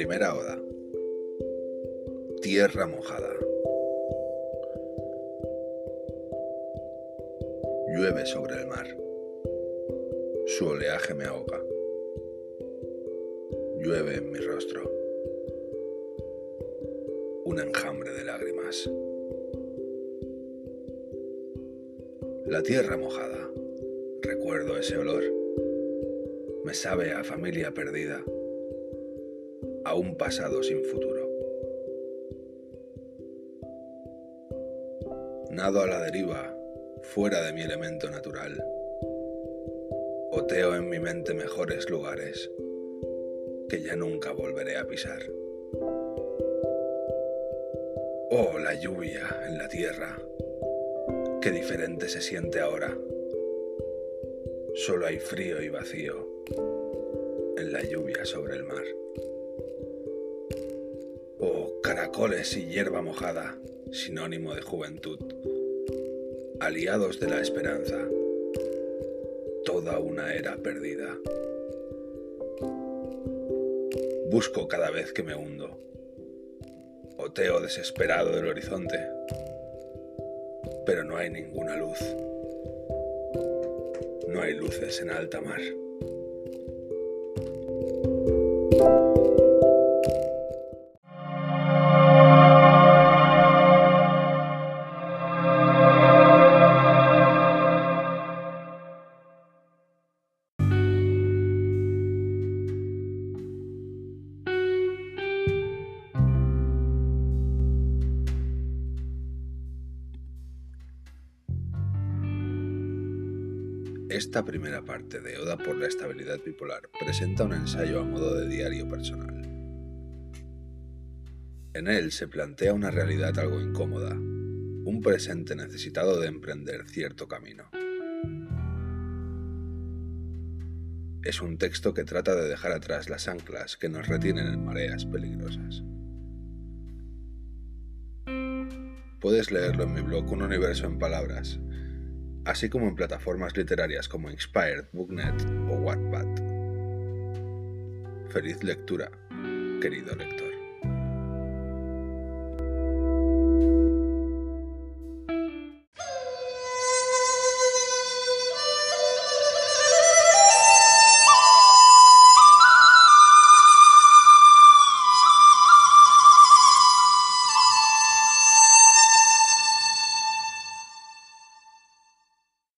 Primera Oda. Tierra mojada. Llueve sobre el mar. Su oleaje me ahoga. Llueve en mi rostro. Un enjambre de lágrimas. La tierra mojada. Recuerdo ese olor. Me sabe a familia perdida. A un pasado sin futuro. Nado a la deriva, fuera de mi elemento natural. Oteo en mi mente mejores lugares que ya nunca volveré a pisar. Oh, la lluvia en la tierra, qué diferente se siente ahora. Solo hay frío y vacío en la lluvia sobre el mar. Oh, caracoles y hierba mojada, sinónimo de juventud, aliados de la esperanza, toda una era perdida. Busco cada vez que me hundo, oteo desesperado del horizonte, pero no hay ninguna luz. No hay luces en alta mar. Esta primera parte de Oda por la estabilidad bipolar presenta un ensayo a modo de diario personal. En él se plantea una realidad algo incómoda, un presente necesitado de emprender cierto camino. Es un texto que trata de dejar atrás las anclas que nos retienen en mareas peligrosas. Puedes leerlo en mi blog Un Universo en Palabras, así como en plataformas literarias como Inspired, Booknet o Wattpad. Feliz lectura, querido lector.